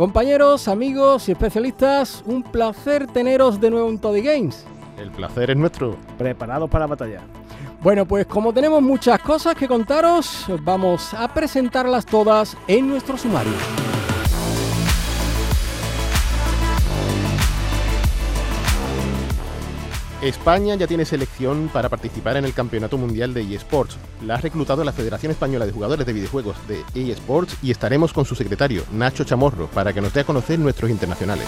Compañeros, amigos y especialistas, un placer teneros de nuevo en Toddy Games. El placer es nuestro. Preparados para la batalla. Bueno, pues como tenemos muchas cosas que contaros, vamos a presentarlas todas en nuestro sumario. España ya tiene selección para participar en el Campeonato Mundial de eSports. La ha reclutado la Federación Española de Jugadores de Videojuegos de eSports y estaremos con su secretario, Nacho Chamorro, para que nos dé a conocer nuestros internacionales.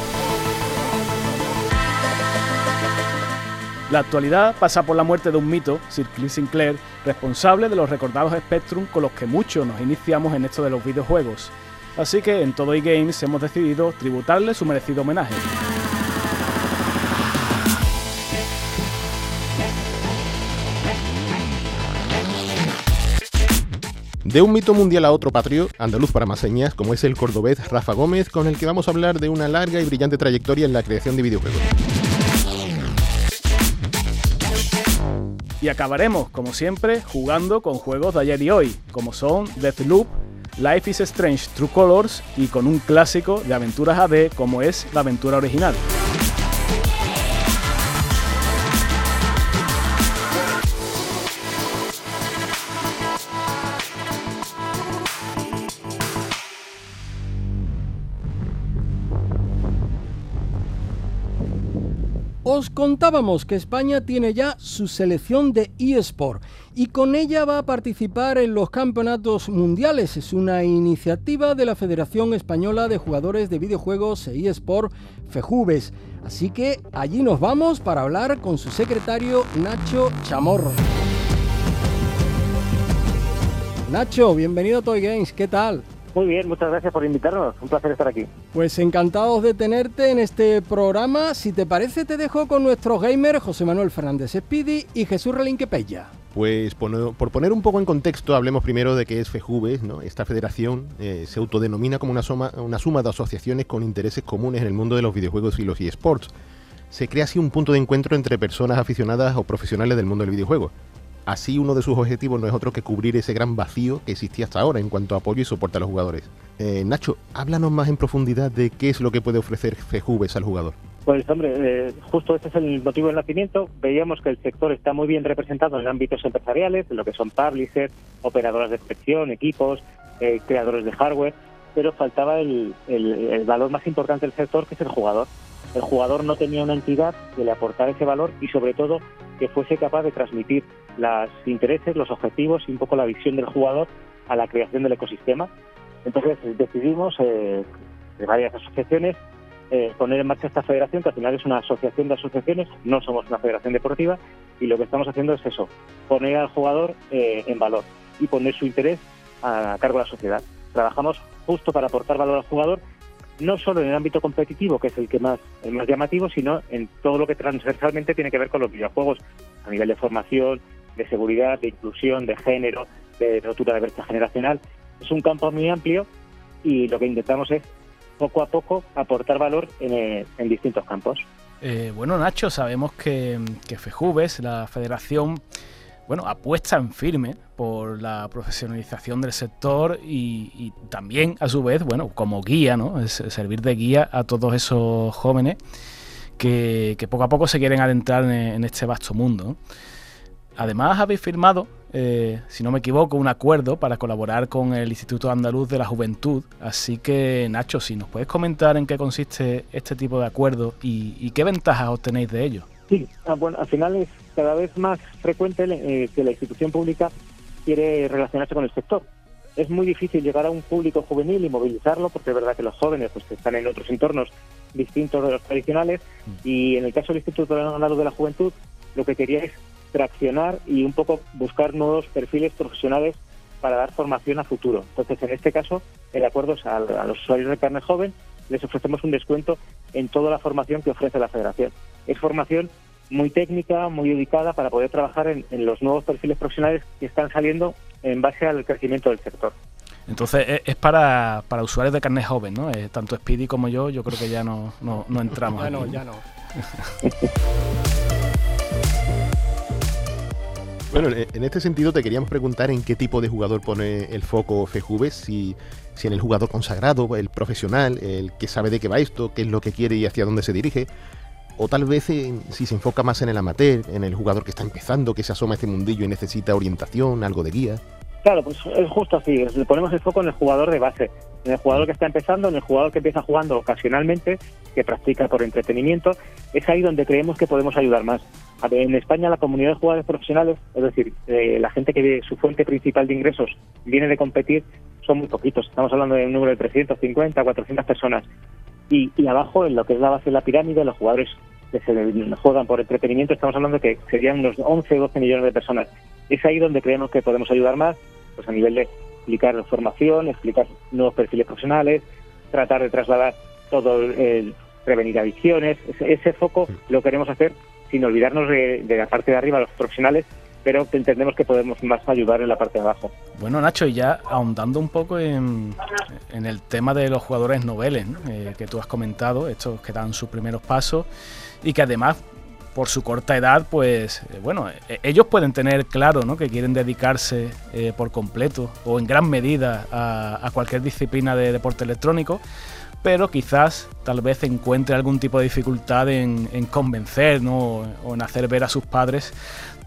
La actualidad pasa por la muerte de un mito, Sir Clint Sinclair, responsable de los recordados Spectrum con los que muchos nos iniciamos en esto de los videojuegos. Así que en todo eGames hemos decidido tributarle su merecido homenaje. De un mito mundial a otro patrio, andaluz para más señas, como es el cordobés Rafa Gómez, con el que vamos a hablar de una larga y brillante trayectoria en la creación de videojuegos. Y acabaremos, como siempre, jugando con juegos de ayer y hoy, como son Deathloop, Life is Strange True Colors y con un clásico de aventuras AD como es la aventura original. Os contábamos que España tiene ya su selección de eSport y con ella va a participar en los campeonatos mundiales. Es una iniciativa de la Federación Española de Jugadores de Videojuegos e eSport, FEJUVES. Así que allí nos vamos para hablar con su secretario Nacho Chamorro. Nacho, bienvenido a Toy Games, ¿qué tal? Muy bien, muchas gracias por invitarnos. Un placer estar aquí. Pues encantados de tenerte en este programa. Si te parece, te dejo con nuestros gamers José Manuel Fernández Speedy y Jesús Relinque Pella. Pues por, por, poner un poco en contexto, hablemos primero de qué es FEJUVES. ¿no? Esta federación eh, se autodenomina como una suma, una suma de asociaciones con intereses comunes en el mundo de los videojuegos y los eSports. Se crea así un punto de encuentro entre personas aficionadas o profesionales del mundo del videojuego. Así uno de sus objetivos no es otro que cubrir ese gran vacío que existía hasta ahora en cuanto a apoyo y soporte a los jugadores. Eh, Nacho, háblanos más en profundidad de qué es lo que puede ofrecer FEJUVES al jugador. Pues hombre, eh, justo este es el motivo del nacimiento. Veíamos que el sector está muy bien representado en ámbitos empresariales, en lo que son publishers, operadoras de inspección, equipos, eh, creadores de hardware, pero faltaba el valor más importante del sector, que es el jugador. El jugador no tenía una entidad que le aportara ese valor y sobre todo que fuese capaz de transmitir los intereses, los objetivos y un poco la visión del jugador a la creación del ecosistema. Entonces decidimos, eh, de varias asociaciones, eh, poner en marcha esta federación, que al final es una asociación de asociaciones, no somos una federación deportiva, y lo que estamos haciendo es eso, poner al jugador eh, en valor y poner su interés a cargo de la sociedad. Trabajamos justo para aportar valor al jugador no solo en el ámbito competitivo, que es el que más, el más llamativo, sino en todo lo que transversalmente tiene que ver con los videojuegos, a nivel de formación, de seguridad, de inclusión, de género, de rotura de brecha generacional. Es un campo muy amplio y lo que intentamos es poco a poco aportar valor en, eh, en distintos campos. Eh, bueno, Nacho, sabemos que, que FEJUVES, la federación, bueno, apuesta en firme por la profesionalización del sector y, y, también, a su vez, bueno, como guía, ¿no? Servir de guía a todos esos jóvenes que, que poco a poco se quieren adentrar en, en este vasto mundo. Además, habéis firmado, eh, si no me equivoco, un acuerdo para colaborar con el Instituto Andaluz de la Juventud. Así que, Nacho, si nos puedes comentar en qué consiste este tipo de acuerdo y, y qué ventajas obtenéis de ello. Sí, ah, bueno, al final es cada vez más frecuente eh, que la institución pública quiere relacionarse con el sector. Es muy difícil llegar a un público juvenil y movilizarlo, porque es verdad que los jóvenes pues, están en otros entornos distintos de los tradicionales, y en el caso del Instituto de la Juventud, lo que quería es traccionar y un poco buscar nuevos perfiles profesionales para dar formación a futuro. Entonces, en este caso, el acuerdo es a, a los usuarios de carne joven les ofrecemos un descuento en toda la formación que ofrece la federación. Es formación muy técnica, muy dedicada para poder trabajar en, los nuevos perfiles profesionales que están saliendo en base al crecimiento del sector. Entonces es para, para usuarios de carnet joven, ¿no? Eh, tanto Speedy como yo, yo creo que ya no, no, no entramos. ya no, ya no. Bueno, en este sentido te queríamos preguntar en qué tipo de jugador pone el foco FJV, si, si en el jugador consagrado, el profesional, el que sabe de qué va esto, qué es lo que quiere y hacia dónde se dirige, o tal vez si se enfoca más en el amateur, en el jugador que está empezando, que se asoma a este mundillo y necesita orientación, algo de guía. Claro, pues es justo así, le ponemos el foco en el jugador de base, en el jugador que está empezando, en el jugador que empieza jugando ocasionalmente, que practica por entretenimiento, es ahí donde creemos que podemos ayudar más. En España la comunidad de jugadores profesionales, es decir, eh, la gente que su fuente principal de ingresos viene de competir, son muy poquitos. Estamos hablando de un número de 350, 400 personas. Y, abajo, en lo que es la base de la pirámide, los jugadores que se juegan por entretenimiento, estamos hablando que serían unos 11 o 12 millones de personas. Es ahí donde creemos que podemos ayudar más, pues a nivel de explicar formación, explicar nuevos perfiles profesionales, tratar de trasladar todo el prevenir adicciones. Ese, foco lo queremos hacer sin olvidarnos de, la parte de arriba, los profesionales, pero entendemos que podemos más ayudar en la parte de abajo. Bueno, Nacho, y ya ahondando un poco en, el tema de los jugadores noveles eh, que tú has comentado, estos que dan sus primeros pasos y que además por su corta edad, pues eh, bueno, e, ellos pueden tener claro ¿no? que quieren dedicarse eh, por completo o en gran medida a, cualquier disciplina de deporte electrónico, pero quizás tal vez encuentre algún tipo de dificultad en, convencer ¿no? o en hacer ver a sus padres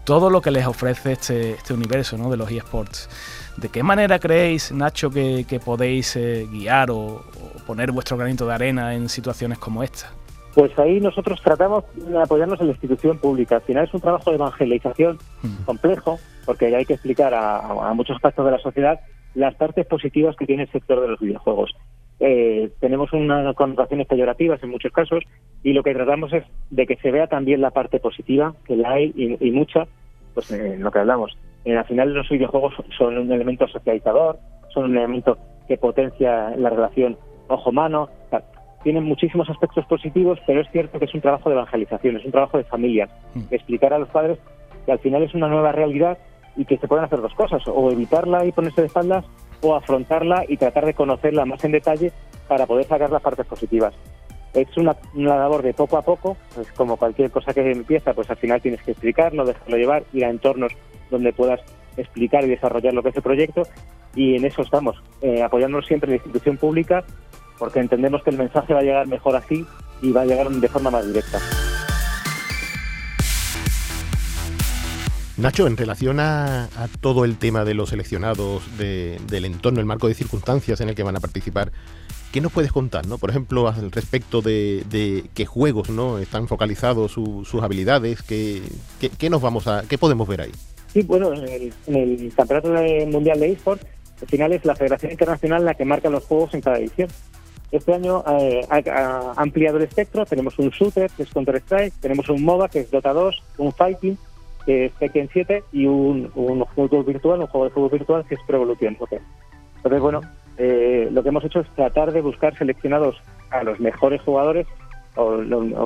todo lo que les ofrece este, este universo ¿no? de los eSports. ¿De qué manera creéis, Nacho, que, podéis eh, guiar o, poner vuestro granito de arena en situaciones como esta? Pues ahí nosotros tratamos de apoyarnos en la institución pública. Al final es un trabajo de evangelización mm. complejo, porque hay que explicar a, muchos aspectos de la sociedad las partes positivas que tiene el sector de los videojuegos. Eh, tenemos unas connotaciones peyorativas en muchos casos y lo que tratamos es de que se vea también la parte positiva, que la hay y, mucha, pues en lo que hablamos. En al final los videojuegos son un elemento socializador, son un elemento que potencia la relación ojo-mano, tienen muchísimos aspectos positivos, pero es cierto que es un trabajo de evangelización, es un trabajo de familia, mm. explicar a los padres que al final es una nueva realidad y que se pueden hacer dos cosas, o evitarla y ponerse de espaldas, o afrontarla y tratar de conocerla más en detalle para poder sacar las partes positivas. Es una, labor de poco a poco, es como cualquier cosa que empieza, pues al final tienes que explicarlo, dejarlo llevar, ir a entornos donde puedas explicar y desarrollar lo que es el proyecto y en eso estamos, eh, apoyándonos siempre en la institución pública porque entendemos que el mensaje va a llegar mejor así y va a llegar de forma más directa. Nacho, en relación a, todo el tema de los seleccionados, del entorno, el marco de circunstancias en el que van a participar, ¿qué nos puedes contar? ¿no? Por ejemplo, al respecto de, qué juegos ¿no? están focalizados sus habilidades, ¿qué, nos vamos a, qué podemos ver ahí? Sí, bueno, en el, Campeonato Mundial de eSports, al final es la Federación Internacional la que marca los juegos en cada edición. Este año eh, ha, ampliado el espectro, tenemos un shooter que es Counter-Strike, tenemos un MOBA que es Dota 2, un Fighting es Tekken 7 y un, un virtual, un juego de fútbol virtual que es Pro Evolution. Entonces, bueno, eh, lo que hemos hecho es tratar de buscar seleccionados a los mejores jugadores o,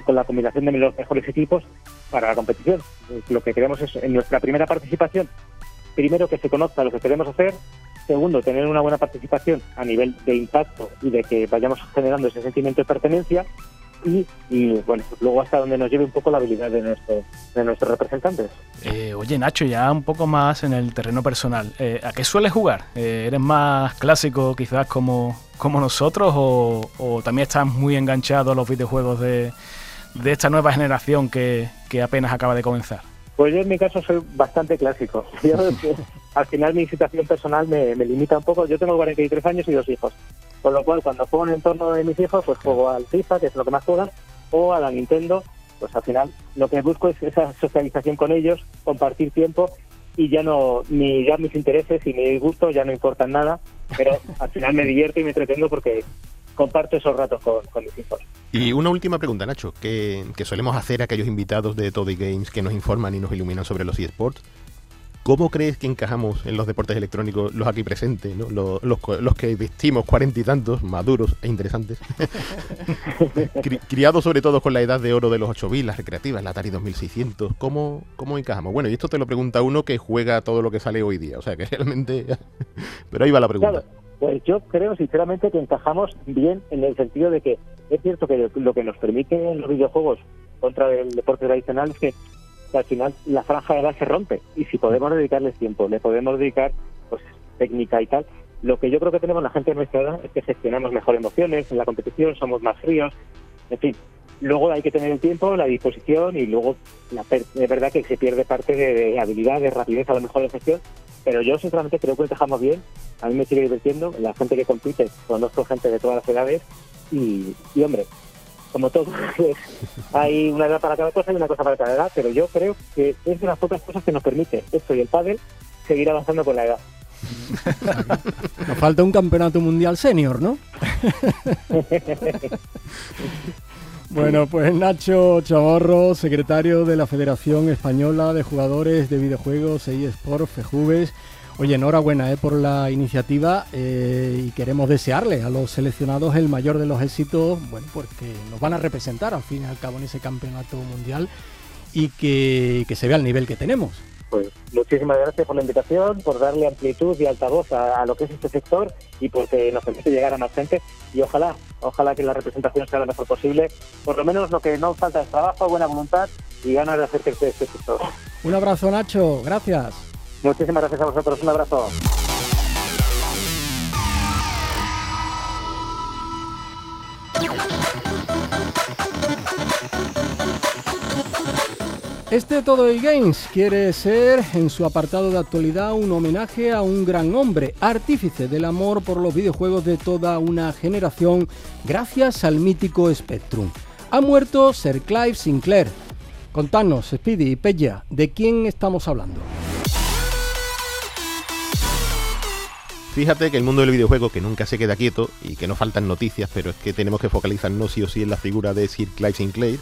con la combinación de los mejores equipos para la competición. Lo que queremos es, en nuestra primera participación, primero que se conozca lo que queremos hacer, Segundo, tener una buena participación a nivel de impacto y de que vayamos generando ese sentimiento de pertenencia. Y, bueno, pues luego hasta donde nos lleve un poco la habilidad de, nuestro, de nuestros representantes. Eh, oye, Nacho, ya un poco más en el terreno personal. Eh, ¿A qué sueles jugar? Eh, ¿Eres más clásico quizás como, como nosotros o, también estás muy enganchado a los videojuegos de, de esta nueva generación que, que apenas acaba de comenzar? Pues yo en mi caso soy bastante clásico. al final mi situación personal me, limita un poco. Yo tengo 43 años y dos hijos. Con lo cual, cuando juego en el entorno de mis hijos, pues juego al FIFA, que es lo que más juegan, o a la Nintendo. Pues al final lo que busco es esa socialización con ellos, compartir tiempo y ya no, ni ya mis intereses y mi gusto ya no importan nada, pero al final me divierto y me entretengo porque comparto esos ratos con, mis hijos. Y una última pregunta, Nacho, que, solemos hacer a aquellos invitados de Toddy Games que nos informan y nos iluminan sobre los eSports. ¿Cómo crees que encajamos en los deportes electrónicos los aquí presentes, ¿no? los, los, que vestimos cuarenta y tantos, maduros e interesantes? criados sobre todo con la edad de oro de los 8000, las recreativas, la Atari 2600. ¿Cómo, ¿Cómo encajamos? Bueno, y esto te lo pregunta uno que juega todo lo que sale hoy día. O sea, que realmente... Pero ahí va la pregunta. Pues yo creo sinceramente que encajamos bien en el sentido de que es cierto que lo que nos permite los videojuegos contra el deporte tradicional es que, al final la franja de edad se rompe y si podemos dedicarles tiempo, le podemos dedicar pues técnica y tal. Lo que yo creo que tenemos la gente de nuestra edad es que gestionamos mejor emociones en la competición, somos más fríos, en fin. Luego hay que tener el tiempo, la disposición y luego la es verdad que se pierde parte de, habilidad, de rapidez a lo mejor de gestión, pero yo sinceramente creo que encajamos bien a mí me sigue divirtiendo, la gente que compite, conozco gente de todas las edades y, hombre, como todo, hay una edad para cada cosa y una cosa para cada edad, pero yo creo que es de las pocas cosas que nos permite esto y el pádel seguir avanzando con la edad. Nos falta un campeonato mundial senior, ¿no? bueno, pues Nacho Chavarro, secretario de la Federación Española de Jugadores de Videojuegos e eSport, FEJUVES. Oye, enhorabuena eh, por la iniciativa eh, y queremos desearle a los seleccionados el mayor de los éxitos, bueno, porque nos van a representar al fin y al cabo en ese campeonato mundial y que, se vea el nivel que tenemos. Pues muchísimas gracias por la invitación, por darle amplitud y altavoz a, a lo que es este sector y porque nos permite llegar a más gente y ojalá, ojalá que la representación sea lo mejor posible. Por lo menos lo que no falta es trabajo, buena voluntad y ganas de hacer crecer este sector. Un abrazo Nacho, gracias. Muchísimas gracias a vosotros. Un abrazo. Este Todo y Games quiere ser, en su apartado de actualidad, un homenaje a un gran hombre, artífice del amor por los videojuegos de toda una generación, gracias al mítico Spectrum. Ha muerto Sir Clive Sinclair. Contanos, Speedy y Pella, ¿de quién estamos hablando? Fíjate que el mundo del videojuego, que nunca se queda quieto y que no faltan noticias, pero es que tenemos que focalizarnos sí o sí en la figura de Sir Clive Sinclair,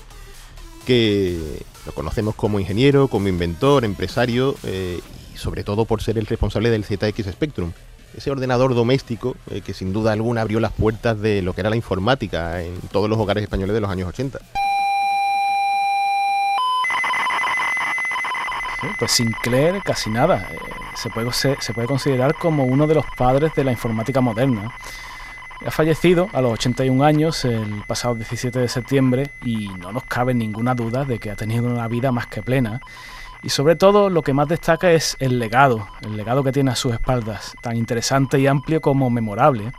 que lo conocemos como ingeniero, como inventor, empresario eh, y sobre todo por ser el responsable del ZX Spectrum, ese ordenador doméstico eh, que sin duda alguna abrió las puertas de lo que era la informática en todos los hogares españoles de los años 80. pues Sinclair casi nada. Eh, se, puede, se, puede considerar como uno de los padres de la informática moderna. Ha fallecido a los 81 años el pasado 17 de septiembre y no nos cabe ninguna duda de que ha tenido una vida más que plena. Y sobre todo lo que más destaca es el legado, el legado que tiene a sus espaldas, tan interesante y amplio como memorable.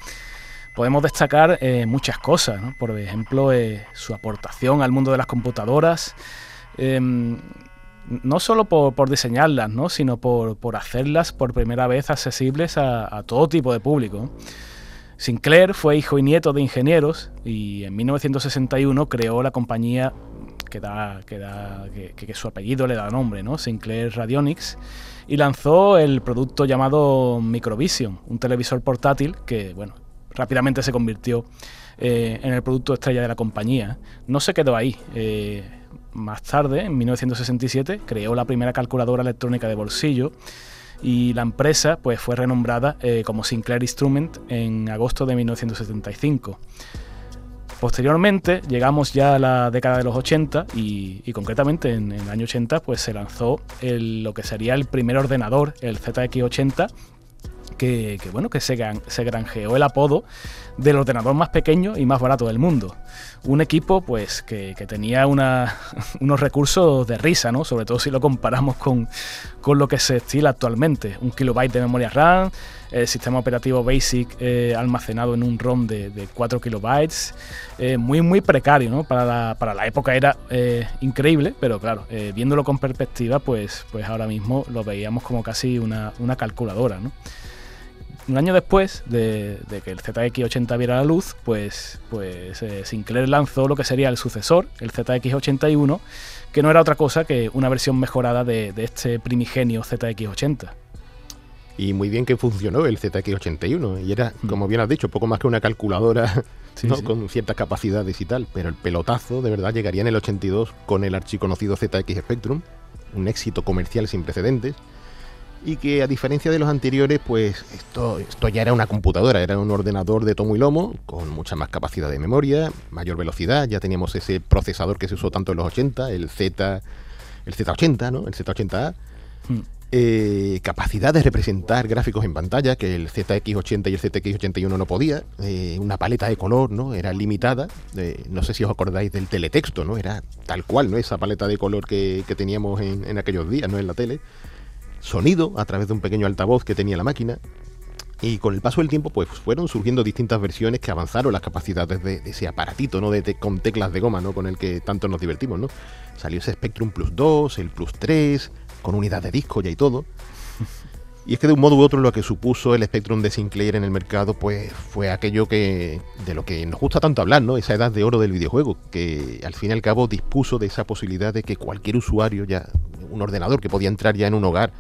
Podemos destacar eh, muchas cosas, por ejemplo, eh, su aportación al mundo de las computadoras, em, no solo por, diseñarlas, ¿no? sino por, hacerlas por primera vez accesibles a, todo tipo de público. Sinclair fue hijo y nieto de ingenieros y en 1961 creó la compañía que, da, que, da, que, su apellido le da nombre, ¿no? Sinclair Radionics, y lanzó el producto llamado Microvision, un televisor portátil que bueno, rápidamente se convirtió eh, en el producto estrella de la compañía. No se quedó ahí. Eh, más tarde, en 1967, creó la primera calculadora electrónica de bolsillo y la empresa pues, fue renombrada eh, como Sinclair Instrument en agosto de 1975. Posteriormente llegamos ya a la década de los 80 y, concretamente en, el año 80 pues se lanzó lo que sería el primer ordenador, el ZX80, que, bueno, que se, se, granjeó el apodo del ordenador más pequeño y más barato del mundo. Un equipo pues que, tenía unos recursos de risa, ¿no? sobre todo si lo comparamos con, lo que se estila actualmente. Un kilobyte de memoria RAM, el sistema operativo BASIC eh, almacenado en un ROM de, 4 kilobytes, eh, muy muy precario, ¿no? Para la, para la época era eh, increíble, pero claro, viéndolo con perspectiva, pues, pues ahora mismo lo veíamos como casi una, una calculadora, ¿no? Un año después de, que el ZX80 viera la luz, pues, pues eh, Sinclair lanzó lo que sería el sucesor, el ZX81, que no era otra cosa que una versión mejorada de, este primigenio ZX80. Y muy bien que funcionó el ZX81, y era, mm. como bien has dicho, poco más que una calculadora con ciertas capacidades y tal, pero el pelotazo de verdad llegaría en el 82 con el archiconocido ZX Spectrum, un éxito comercial sin precedentes y que a diferencia de los anteriores, pues esto, esto ya era una computadora, era un ordenador de tomo y lomo, con mucha más capacidad de memoria, mayor velocidad, ya teníamos ese procesador que se usó tanto en los 80, el Z, el Z80, ¿no? El Z80A. Hmm. Eh, capacidad de representar gráficos en pantalla, que el ZX80 y el ZX81 no podía, eh, una paleta de color, ¿no? Era limitada, eh, no sé si os acordáis del teletexto, ¿no? Era tal cual, ¿no? Esa paleta de color que, teníamos en, en, aquellos días, ¿no? En la tele sonido a través de un pequeño altavoz que tenía la máquina. Y con el paso del tiempo, pues fueron surgiendo distintas versiones que avanzaron las capacidades de, ese aparatito, ¿no? De, con teclas de goma, ¿no? Con el que tanto nos divertimos, ¿no? Salió ese Spectrum Plus 2, el Plus 3, con unidad de disco ya y todo. Y es que de un modo u otro lo que supuso el Spectrum de Sinclair en el mercado, pues fue aquello que de lo que nos gusta tanto hablar, ¿no? Esa edad de oro del videojuego, que al fin y al cabo dispuso de esa posibilidad de que cualquier usuario ya un ordenador que podía entrar ya en un hogar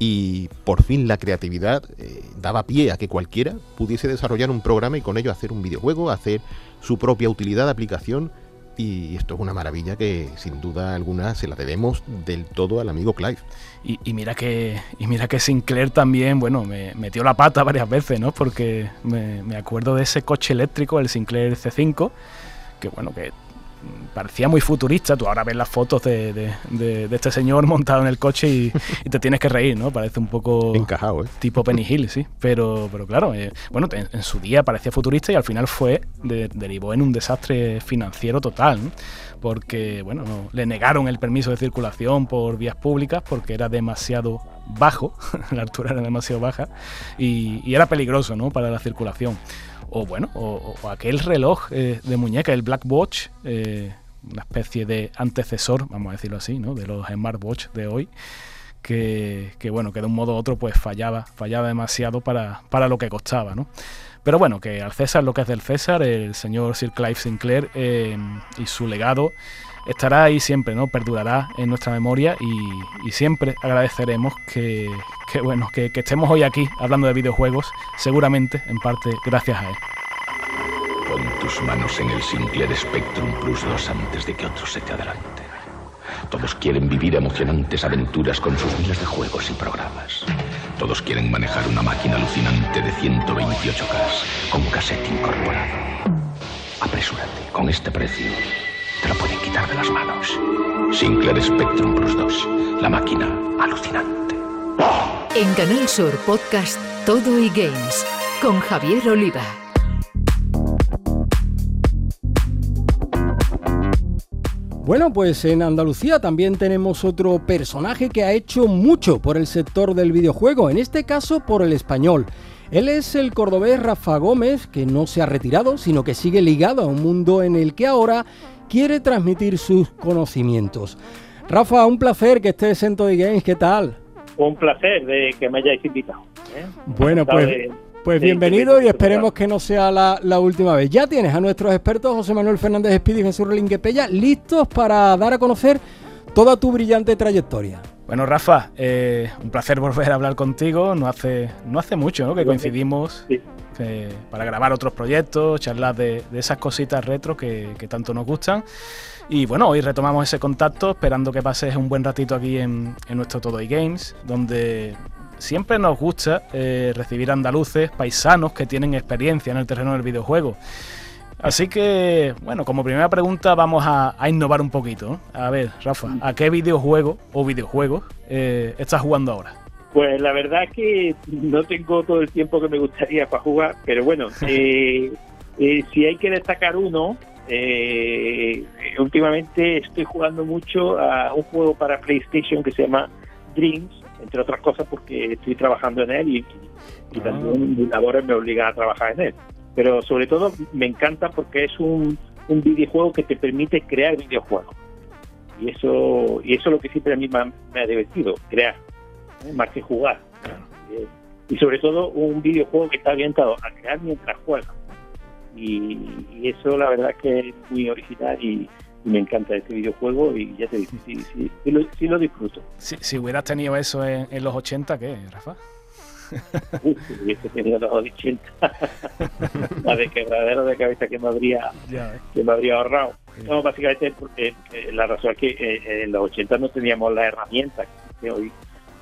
y por fin la creatividad eh, daba pie a que cualquiera pudiese desarrollar un programa y con ello hacer un videojuego, hacer su propia utilidad aplicación y esto es una maravilla que sin duda alguna se la debemos del todo al amigo Clive. Y, mira que y mira que Sinclair también, bueno, me metió la pata varias veces, ¿no? Porque me, me acuerdo de ese coche eléctrico, el Sinclair C5, que bueno, que parecía muy futurista. Tú ahora ves las fotos de, este señor montado en el coche y, te tienes que reír, ¿no? Parece un poco. Encajado, ¿eh? Tipo Penny Hill, sí. Pero, pero claro, eh, bueno, en, su día parecía futurista y al final fue. derivó en un desastre financiero total, Porque, bueno, le negaron el permiso de circulación por vías públicas porque era demasiado bajo, la altura era demasiado baja y, y era peligroso, ¿no? Para la circulación o bueno, o, aquel reloj eh, de muñeca, el Black Watch, eh, una especie de antecesor, vamos a decirlo así, ¿no? de los smartwatch de hoy, que, bueno, que de un modo u otro pues fallaba, fallaba demasiado para, para lo que costaba, ¿no? Pero bueno, que al César lo que es del César, el señor Sir Clive Sinclair eh, y su legado estará ahí siempre, ¿no? Perdurará en nuestra memoria y, siempre agradeceremos que, bueno, que, estemos hoy aquí hablando de videojuegos, seguramente en parte gracias a él. Pon tus manos en el Sinclair Spectrum Plus 2 antes de que otros se te adelanten. Todos quieren vivir emocionantes aventuras con sus miles de juegos y programas. Todos quieren manejar una máquina alucinante de 128K con cassette incorporado. Apresúrate, con este precio te lo pueden quitar de las manos. Sinclair Spectrum Plus 2, la máquina alucinante. En Canal Sur Podcast Todo y Games con Javier Oliva. Bueno, pues en Andalucía también tenemos otro personaje que ha hecho mucho por el sector del videojuego, en este caso por el español. Él es el cordobés Rafa Gómez, que no se ha retirado, sino que sigue ligado a un mundo en el que ahora quiere transmitir sus conocimientos. Rafa, un placer que estés en Toy Games, ¿qué tal? Un placer de que me hayáis invitado. ¿eh? Bueno, pues, pues bienvenido y esperemos que no sea la, última vez. Ya tienes a nuestros expertos José Manuel Fernández Espíritu y Jesús Relinguepella listos para dar a conocer toda tu brillante trayectoria. Bueno, Rafa, eh, un placer volver a hablar contigo. No hace, no hace mucho que coincidimos para grabar otros proyectos, charlar de, esas cositas retro que, tanto nos gustan. Y bueno, hoy retomamos ese contacto esperando que pases un buen ratito aquí en, nuestro Todo y Games, donde siempre nos gusta eh, recibir andaluces, paisanos que tienen experiencia en el terreno del videojuego. Así que, bueno, como primera pregunta vamos a, innovar un poquito. A ver, Rafa, ¿a qué videojuego o videojuegos eh, estás jugando ahora? Pues la verdad es que no tengo todo el tiempo que me gustaría para jugar, pero bueno, eh, eh, si hay que destacar uno, últimamente estoy jugando mucho a un juego para PlayStation que se llama Dreams, entre otras cosas porque estoy trabajando en él y, y, también mis labores me obligan a trabajar en él pero sobre todo me encanta porque es un, un videojuego que te permite crear videojuegos. Y eso, y eso es lo que siempre a mí me ha, divertido, crear, ¿eh? Más que jugar. Eh, y sobre todo un videojuego que está orientado a crear mientras juegas. Y, eso la verdad es que es muy original y, me encanta este videojuego y ya te digo, sí, sí, sí, lo, disfruto. Si, si hubieras tenido eso en, en los 80, ¿qué, Rafa? hubiese tenido los 80 la de quebradero de cabeza que me habría que me habría ahorrado no básicamente porque eh, la razón es que eh, en los 80 no teníamos la herramienta que hoy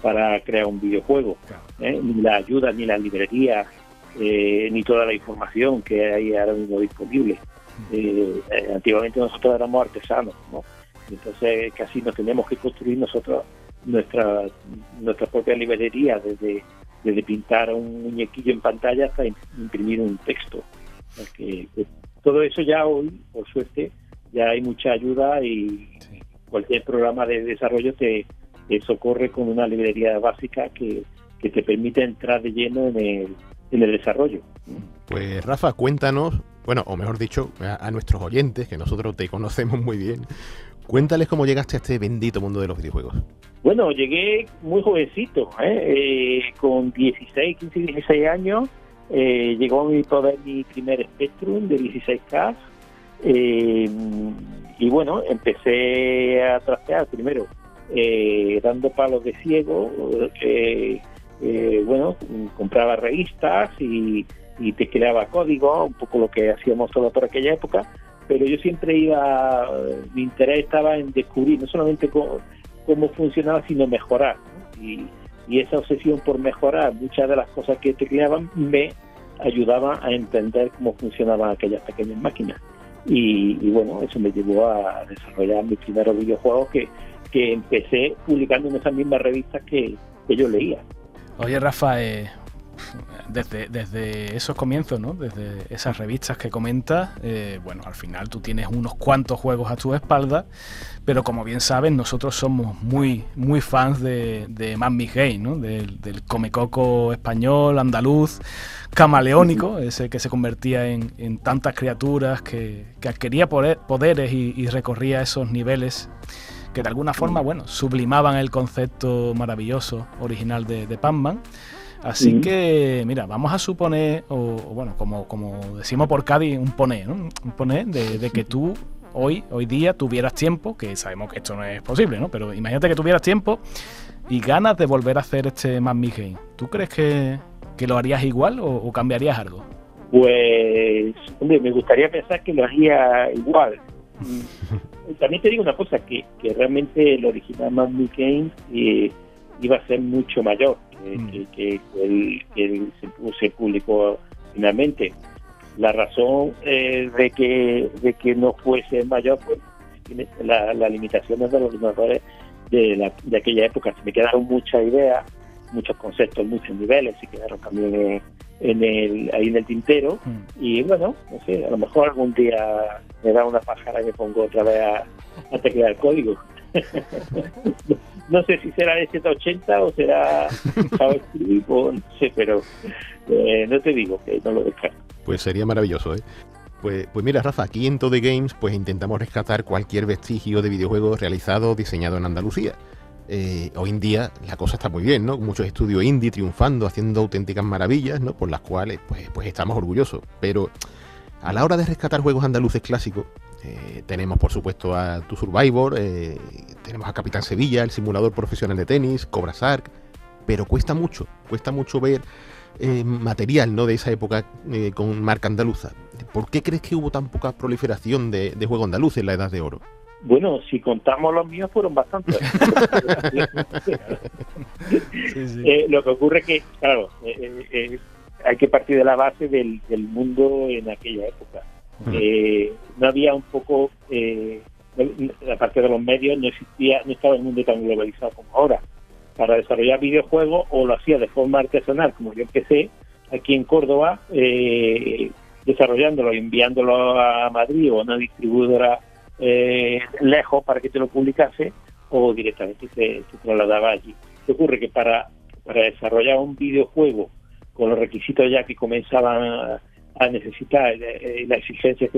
para crear un videojuego, ¿eh? ni la ayuda, ni la librería, eh, ni toda la información que hay ahora mismo disponible. Eh, antiguamente nosotros éramos artesanos, ¿no? entonces casi nos tenemos que construir nosotros nuestra nuestra propia librería desde, desde pintar un muñequillo en pantalla hasta imprimir un texto. Que, todo eso ya hoy, por suerte, ya hay mucha ayuda y cualquier programa de desarrollo te, socorre con una librería básica que, te permite entrar de lleno en el, en el desarrollo. Pues Rafa, cuéntanos, bueno, o mejor dicho, a, nuestros oyentes, que nosotros te conocemos muy bien, cuéntales cómo llegaste a este bendito mundo de los videojuegos. Bueno, llegué muy jovencito, ¿eh? Eh, con 16, 15, 16 años. Eh, llegó a mi poder mi primer Spectrum de 16K. y bueno, empecé a trastear primero dando palos de ciego. bueno, compraba revistas y, y te creaba código, un poco lo que hacíamos todos por aquella época pero yo siempre iba, mi interés estaba en descubrir no solamente cómo, funcionaba, sino mejorar. Y, esa obsesión por mejorar muchas de las cosas que tecleaban me ayudaba a entender cómo funcionaban aquellas pequeñas máquinas. Y, bueno, eso me llevó a desarrollar mis primeros videojuegos que, que empecé publicando en esas mismas revistas que, que yo leía. Oye, Rafa, eh, desde, desde esos comienzos, ¿no? Desde esas revistas que comentas, eh, bueno, al final tú tienes unos cuantos juegos a tu espalda, pero como bien sabes, nosotros somos muy, muy fans de, de Game, ¿no? Del, del comecoco español, andaluz, camaleónico, ese que se convertía en, tantas criaturas, que, adquiría poderes y, recorría esos niveles que de alguna forma, bueno, sublimaban el concepto maravilloso original de, de Pac-Man. Así que, mira, vamos a suponer, o, bueno, como, como decimos por Cádiz, un poner, ¿no? Un poner de, que tú hoy, hoy día tuvieras tiempo, que sabemos que esto no es posible, ¿no? Pero imagínate que tuvieras tiempo y ganas de volver a hacer este Mad Me Game. ¿Tú crees que, lo harías igual o, cambiarías algo? Pues, hombre, me gustaría pensar que lo haría igual. También te digo una cosa, que, que realmente el original Mad Me Game eh, iba a ser mucho mayor Mm. que, el, se, publicó finalmente. La razón eh, de que de que no fuese mayor pues la, las limitaciones de los ordenadores de, la, de aquella época. Se me quedaron muchas ideas, muchos conceptos, muchos niveles, y quedaron también en, el, ahí en el tintero. Mm. Y bueno, no sé, a lo mejor algún día me da una pájara y me pongo otra vez a, a teclear código. no sé si será de 180 o será JavaScript o no sé, pero eh, no te digo que no lo descarto. Pues sería maravilloso, ¿eh? Pues, pues mira, Rafa, aquí en Todo Games pues intentamos rescatar cualquier vestigio de videojuegos realizado o diseñado en Andalucía. Eh, hoy en día la cosa está muy bien, ¿no? Muchos estudios indie triunfando, haciendo auténticas maravillas, ¿no? Por las cuales pues, pues estamos orgullosos. Pero a la hora de rescatar juegos andaluces clásicos, eh, tenemos por supuesto a Tu Survivor, eh, tenemos a Capitán Sevilla, el simulador profesional de tenis, Cobra Sark, pero cuesta mucho, cuesta mucho ver eh, material ¿no? de esa época con marca andaluza. ¿Por qué crees que hubo tan poca proliferación de, de juego andaluz en la Edad de Oro? Bueno, si contamos los míos fueron bastantes. lo que ocurre es que, claro, hay que partir de la base del mundo en aquella época. Eh, no había un poco, eh, la parte de los medios, no existía, no estaba el mundo tan globalizado como ahora. Para desarrollar videojuegos o lo hacía de forma artesanal, como yo empecé aquí en Córdoba, eh, desarrollándolo enviándolo a Madrid o a una distribuidora eh, lejos para que te lo publicase o directamente se, se trasladaba allí. ¿Qué ocurre? Que para, para desarrollar un videojuego con los requisitos ya que comenzaban a, necesitar eh, la exigencia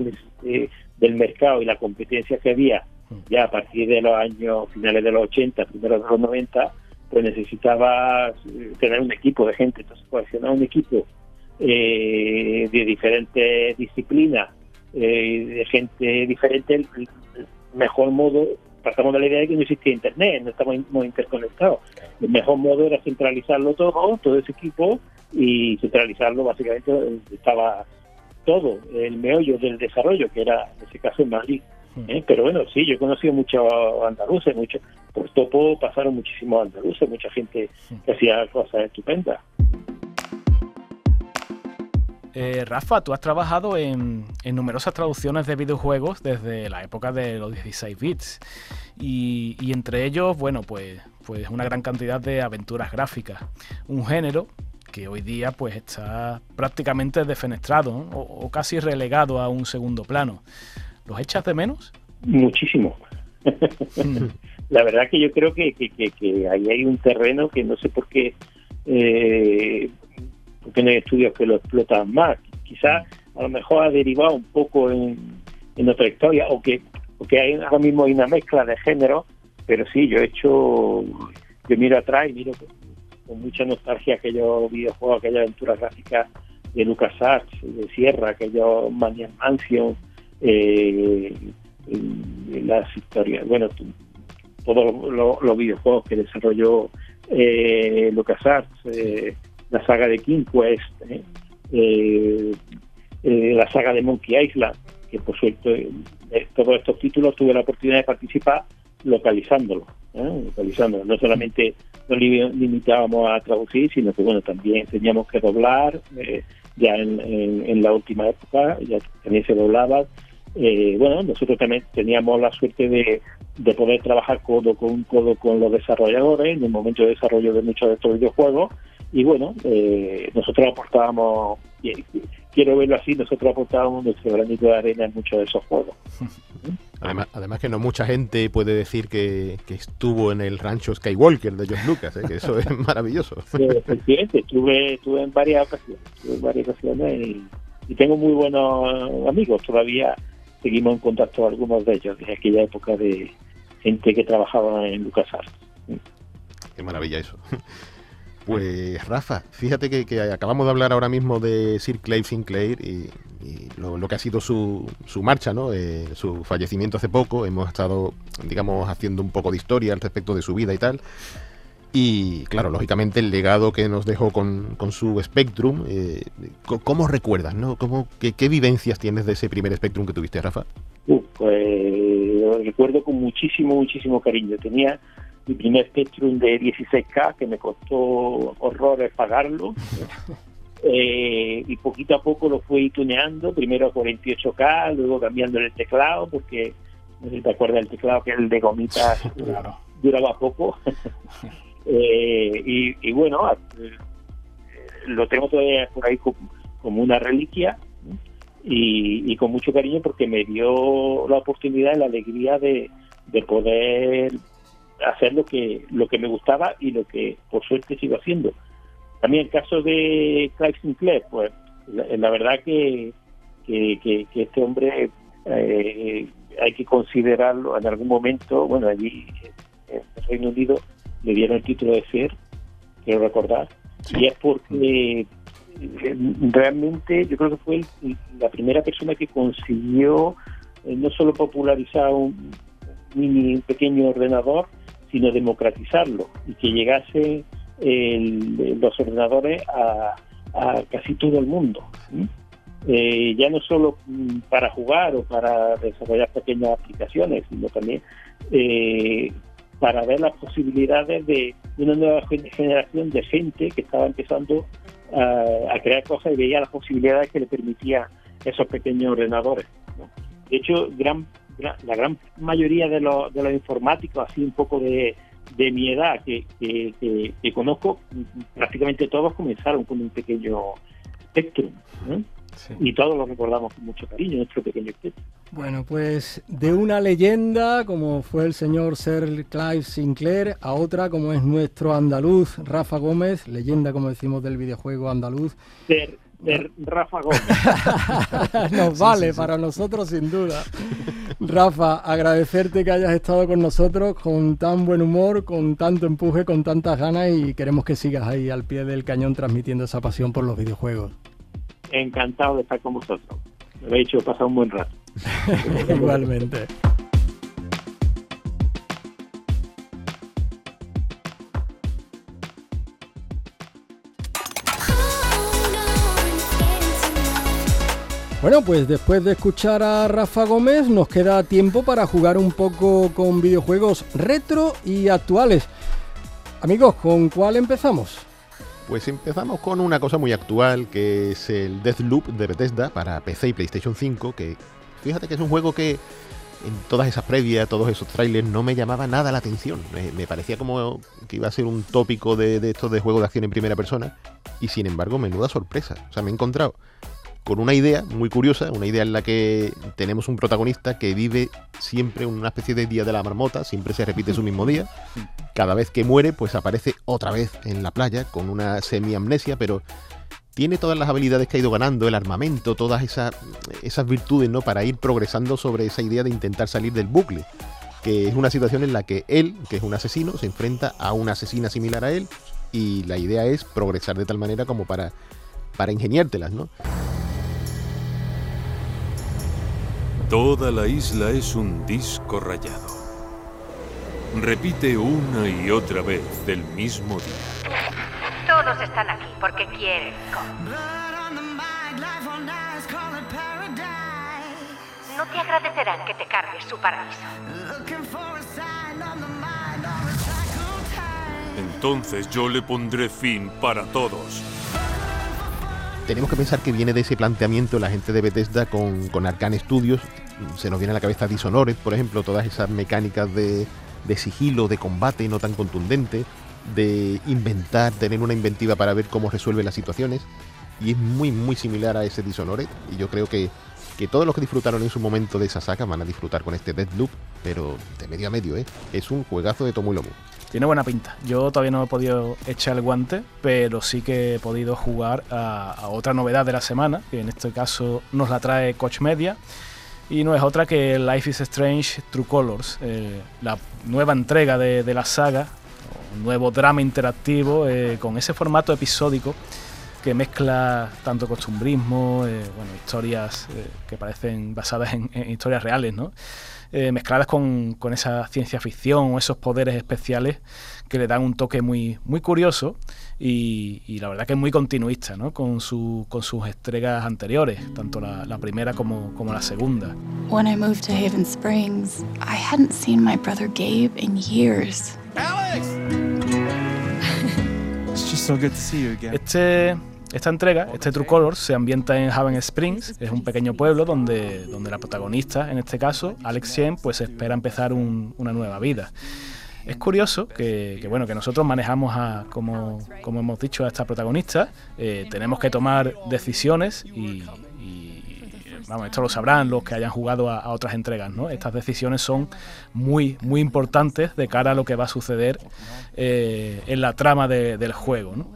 eh, del mercado y la competencia que había ya a partir de los años finales de los 80, primeros de los 90, pues necesitaba eh, tener un equipo de gente. Entonces, coleccionar un equipo de diferentes disciplinas, de gente diferente, el mejor modo, pasamos de la idea de que no existía Internet, no estamos interconectados. El mejor modo era centralizarlo todo, todo ese equipo, y centralizarlo básicamente estaba todo el meollo del desarrollo que era en ese caso en Madrid Hmm. ¿eh? Pero bueno, sí, yo he conocido muchos andaluces, mucho, por Topo pasaron muchísimos andaluces, mucha gente que hacía cosas estupendas. Eh, Rafa, tú has trabajado en, numerosas traducciones de videojuegos desde la época de los 16 bits y, entre ellos, bueno, pues, pues una gran cantidad de aventuras gráficas, un género que hoy día pues está prácticamente defenestrado o, casi relegado a un segundo plano. ¿Los echas de menos? Muchísimo. la verdad que yo creo que, ahí hay un terreno que no sé por qué eh, porque no hay estudios que lo explotan más. Quizás a lo mejor ha derivado un poco en, otra historia, o que, porque hay, ahora mismo hay una mezcla de género, pero sí, yo he hecho, yo miro atrás y miro con, mucha nostalgia aquellos videojuegos, aquellas aventuras gráficas de LucasArts, de Sierra, aquellos Maniac Mansion, eh, las historias, bueno, todos los, videojuegos que desarrolló eh, LucasArts, eh, la saga de King Quest, ¿eh? Eh, eh, la saga de Monkey Island, que por suerte todos estos títulos tuve la oportunidad de participar localizándolos, localizándolo. No solamente nos limitábamos a traducir, sino que bueno también teníamos que doblar, ya en, la última época ya también se doblaba. bueno, nosotros también teníamos la suerte de, de poder trabajar codo con codo con los desarrolladores en el momento de desarrollo de muchos de estos videojuegos y bueno, eh, nosotros aportábamos, quiero verlo así, nosotros aportábamos nuestro granito de arena en muchos de esos juegos. Además, además que no mucha gente puede decir que, estuvo en el rancho Skywalker de George Lucas, ¿eh? que eso es maravilloso. efectivamente, estuve, estuve en varias ocasiones, en varias ocasiones y, tengo muy buenos amigos, todavía seguimos en contacto algunos de ellos, desde aquella época de gente que trabajaba en LucasArts. Qué maravilla eso. Pues Rafa, fíjate que, acabamos de hablar ahora mismo de Sir Clive Sinclair y, lo, que ha sido su, su marcha, ¿no? Eh, su fallecimiento hace poco. Hemos estado, digamos, haciendo un poco de historia al respecto de su vida y tal. Y claro, lógicamente el legado que nos dejó con, su Spectrum, eh, ¿cómo recuerdas, no? ¿Cómo, qué, vivencias tienes de ese primer Spectrum que tuviste, Rafa? pues lo recuerdo con muchísimo, muchísimo cariño. Tenía mi primer Spectrum de 16K que me costó horrores pagarlo. Eh, y poquito a poco lo fui tuneando, primero a 48K, luego cambiando el teclado, porque no sé si te acuerdas del teclado que el de gomita duraba poco. Eh, y, bueno, eh, lo tengo todavía por ahí como, una reliquia y, y, con mucho cariño porque me dio la oportunidad y la alegría de, de poder hacer lo que, lo que me gustaba y lo que por suerte sigo haciendo. También el caso de Clive Sinclair, pues la, verdad que, que, este hombre eh, hay que considerarlo en algún momento, bueno, allí en el Reino Unido le dieron el título de ser, quiero recordar, y es porque eh, realmente yo creo que fue la primera persona que consiguió eh, no solo popularizar un mini pequeño ordenador, sino democratizarlo y que llegase los ordenadores a, casi todo el mundo. Eh, ya no solo mm, para jugar o para desarrollar pequeñas aplicaciones, sino también eh, para ver las posibilidades de una nueva generación de gente que estaba empezando a, crear cosas y veía las posibilidades que le permitían esos pequeños ordenadores. De hecho, gran la gran mayoría de, los, de los informáticos, así un poco de, de mi edad que, que, conozco, prácticamente todos comenzaron con un pequeño Spectrum. Y todos lo recordamos con mucho cariño, nuestro pequeño Spectrum. Bueno, pues de una leyenda como fue el señor Sir Clive Sinclair a otra como es nuestro andaluz Rafa Gómez, leyenda como decimos del videojuego andaluz de Rafa Gómez. Nos vale para nosotros sin duda. Rafa, agradecerte que hayas estado con nosotros con tan buen humor, con tanto empuje, con tantas ganas y queremos que sigas ahí al pie del cañón transmitiendo esa pasión por los videojuegos. Encantado de estar con vosotros. Me habéis hecho pasar un buen rato. Igualmente. Bueno, pues después de escuchar a Rafa Gómez nos queda tiempo para jugar un poco con videojuegos retro y actuales. Amigos, ¿con cuál empezamos? Pues empezamos con una cosa muy actual que es el Deathloop de Bethesda para PC y PlayStation 5, que fíjate que es un juego que en todas esas previas, todos esos trailers, no me llamaba nada la atención. Me, parecía como que iba a ser un tópico de, de estos de juegos de acción en primera persona. Y sin embargo, menuda sorpresa. O sea, me he encontrado con una idea muy curiosa, una idea en la que tenemos un protagonista que vive siempre una especie de día de la marmota, siempre se repite su mismo día. Cada vez que muere, pues aparece otra vez en la playa con una semi-amnesia, pero tiene todas las habilidades que ha ido ganando, el armamento, todas esas, esas virtudes, ¿no? Para ir progresando sobre esa idea de intentar salir del bucle. Que es una situación en la que él, que es un asesino, se enfrenta a una asesina similar a él, y la idea es progresar de tal manera como para, para ingeniártelas, ¿no? Toda la isla es un disco rayado. Repite una y otra vez del mismo día. Todos están aquí porque quieren. No te agradecerán que te cargues su paraíso. Entonces yo le pondré fin para todos tenemos que pensar que viene de ese planteamiento la gente de Bethesda con, con Arcane Studios. Se nos viene a la cabeza Dishonored, por ejemplo, todas esas mecánicas de, de sigilo, de combate no tan contundente, de inventar, tener una inventiva para ver cómo resuelve las situaciones. Y es muy, muy similar a ese Dishonored. Y yo creo que, que todos los que disfrutaron en su momento de esa saga van a disfrutar con este Deadloop, pero de medio a medio, ¿eh? Es un juegazo de tomo y lomo tiene buena pinta. Yo todavía no he podido echar el guante, pero sí que he podido jugar a, otra novedad de la semana, que en este caso nos la trae Coach Media. Y no es otra que Life is Strange True Colors, eh, la nueva entrega de, la saga, un nuevo drama interactivo eh, con ese formato episódico que mezcla tanto costumbrismo, eh, bueno, historias que parecen basadas en, en historias reales, ¿no? Eh, mezcladas con, esa ciencia ficción o esos poderes especiales que le dan un toque muy, muy curioso y, la verdad que es muy continuista ¿no? con, su, con sus entregas anteriores, tanto la, primera como, como, la segunda. When I moved to Haven Springs, I hadn't seen my brother Gabe in years. Alex! It's just so good to see you again. Este esta entrega, este True Colors, se ambienta en Haven Springs, es un pequeño pueblo donde, donde la protagonista, en este caso, Alex Chen, pues espera empezar una nueva vida. Es curioso que, bueno, que nosotros manejamos a, como, como hemos dicho, a esta protagonista, eh, tenemos que tomar decisiones y, vamos, esto lo sabrán los que hayan jugado a, otras entregas, ¿no? Estas decisiones son muy, muy importantes de cara a lo que va a suceder eh, en la trama del juego, ¿no?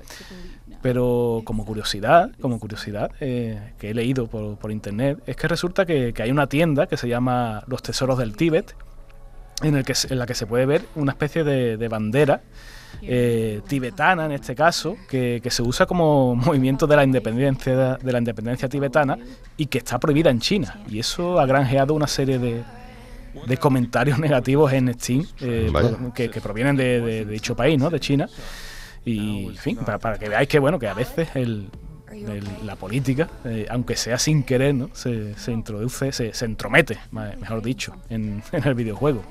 Pero como curiosidad, como curiosidad eh, que he leído por, internet, es que resulta que, hay una tienda que se llama Los Tesoros del Tíbet, en, el que, en la que se puede ver una especie de, bandera eh, tibetana en este caso, que, se usa como movimiento de la independencia de la independencia tibetana y que está prohibida en China. Y eso ha granjeado una serie de, comentarios negativos en Steam eh, que, provienen de, de, dicho país, ¿no? De China. Y, en fin, para, que veáis que, bueno, que a veces la política, eh, aunque sea sin querer, ¿no? se, introduce, se, entromete, mejor dicho, en, el videojuego.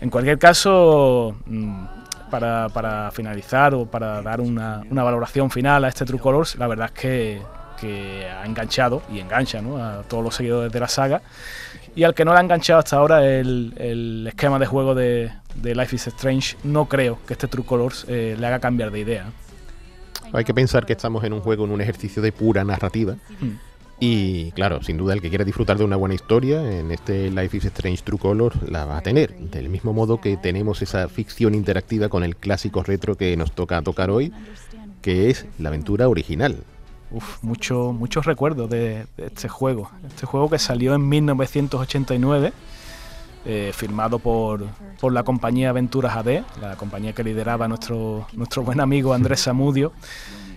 En cualquier caso, mm, para, finalizar o para dar una, valoración final a este True Colors, la verdad es que, ha enganchado y engancha a todos los seguidores de la saga. Y al que no le ha enganchado hasta ahora el, el esquema de juego de, de Life is Strange, no creo que este True Colors eh, le haga cambiar de idea. Hay que pensar que estamos en un juego, en un ejercicio de pura narrativa. Hmm. Y claro, sin duda el que quiera disfrutar de una buena historia, en este Life is Strange True Colors la va a tener. Del mismo modo que tenemos esa ficción interactiva con el clásico retro que nos toca tocar hoy, que es la aventura original. Uf, mucho, muchos recuerdos de, de este juego. Este juego que salió en 1989 eh, firmado por, por, la compañía Aventuras AD, la compañía que lideraba nuestro, nuestro buen amigo Andrés Samudio,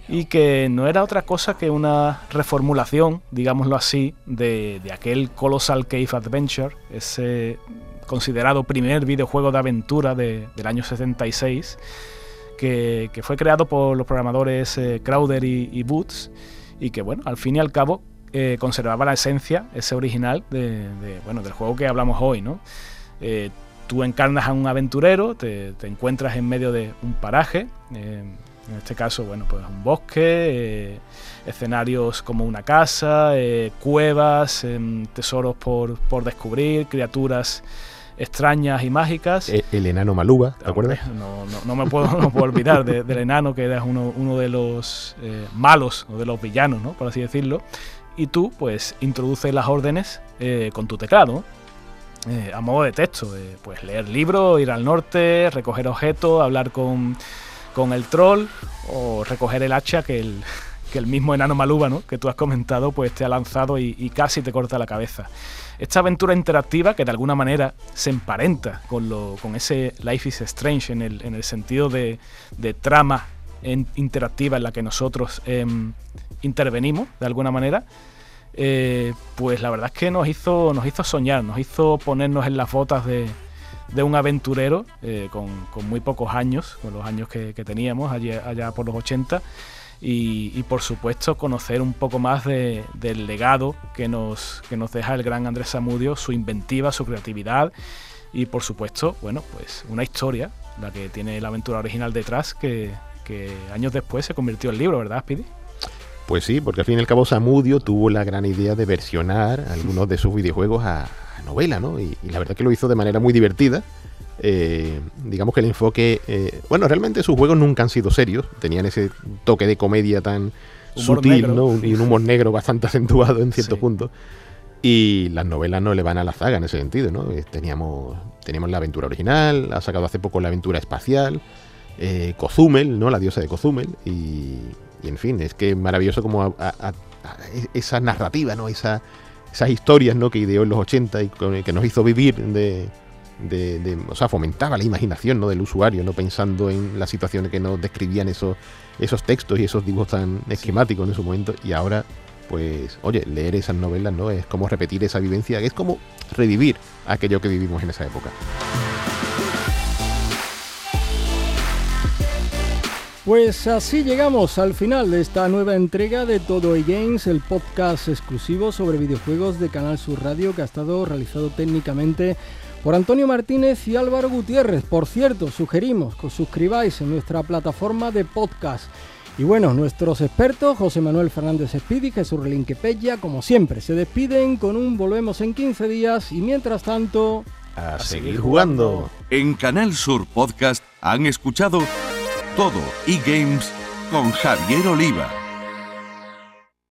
y que no era otra cosa que una reformulación, digámoslo así, de, de aquel Colossal Cave Adventure, ese considerado primer videojuego de aventura del año 76, que, fue creado por los programadores eh, Crowder y, Boots, y que bueno, al fin y al cabo eh, conservaba la esencia, ese original de, bueno, del juego que hablamos hoy, ¿no? Eh, tú encarnas a un aventurero, te, encuentras en medio de un paraje, eh, en este caso, bueno, pues un bosque, escenarios como una casa, cuevas, em, tesoros por, por descubrir, criaturas extrañas y mágicas. E, el, enano Maluba, ¿te acuerdas? No, no, no, me puedo, olvidar del enano, que era uno, uno de los eh, malos, o de los villanos, ¿no? por así decirlo. Y tú, pues, introduces las órdenes eh, con tu teclado. Eh, a modo de texto, pues leer libros, ir al norte, recoger objetos, hablar con, con el troll o recoger el hacha que el, que el mismo enano Maluba, ¿no? que tú has comentado, pues te ha lanzado y, casi te corta la cabeza. Esta aventura interactiva que de alguna manera se emparenta con, lo, con ese Life is Strange en el, en el sentido de, de trama interactiva en la que nosotros em, intervenimos de alguna manera, eh, pues la verdad es que nos hizo, nos hizo soñar, nos hizo ponernos en las botas de, de un aventurero eh, con, con, muy pocos años, con los años que, teníamos allá por los 80 y, por supuesto conocer un poco más del legado que nos, que nos deja el gran Andrés Samudio, su inventiva, su creatividad y por supuesto, bueno, pues una historia, la que tiene la aventura original detrás, que, años después se convirtió en libro, ¿verdad, Speedy? Pues sí, porque al fin y al cabo Samudio tuvo la gran idea de versionar algunos de sus videojuegos a, novela, ¿no? y, la verdad que lo hizo de manera muy divertida eh, digamos que el enfoque, eh, bueno, realmente sus juegos nunca han sido serios, tenían ese toque de comedia tan sutil, ¿no? Y un humor negro bastante acentuado en cierto punto. Y las novelas no le van a la zaga en ese sentido, ¿no? Eh, teníamos, teníamos la aventura original, ha sacado hace poco la aventura espacial, eh, Cozumel, ¿no? La diosa de Cozumel, y, en fin, es que es maravilloso como esa narrativa, ¿no? Esa, esas historias, ¿no? Que ideó en los 80 y que nos hizo vivir de, de, o sea, fomentaba la imaginación ¿no? del usuario, no pensando en las situaciones que nos describían esos, esos textos y esos dibujos tan esquemáticos en su momento. Y ahora, pues, oye, leer esas novelas no es como repetir esa vivencia, es como revivir aquello que vivimos en esa época. Pues así llegamos al final de esta nueva entrega de Todo y Games, el podcast exclusivo sobre videojuegos de Canal Sur Radio que ha estado realizado técnicamente por Antonio Martínez y Álvaro Gutiérrez. Por cierto, sugerimos que os suscribáis en nuestra plataforma de podcast. Y bueno, nuestros expertos, José Manuel Fernández Espidi y Jesús Relinque Pella, como siempre, se despiden con un volvemos en 15 días y mientras tanto... A, seguir jugando. En Canal Sur Podcast han escuchado todo e-games con Javier Oliva.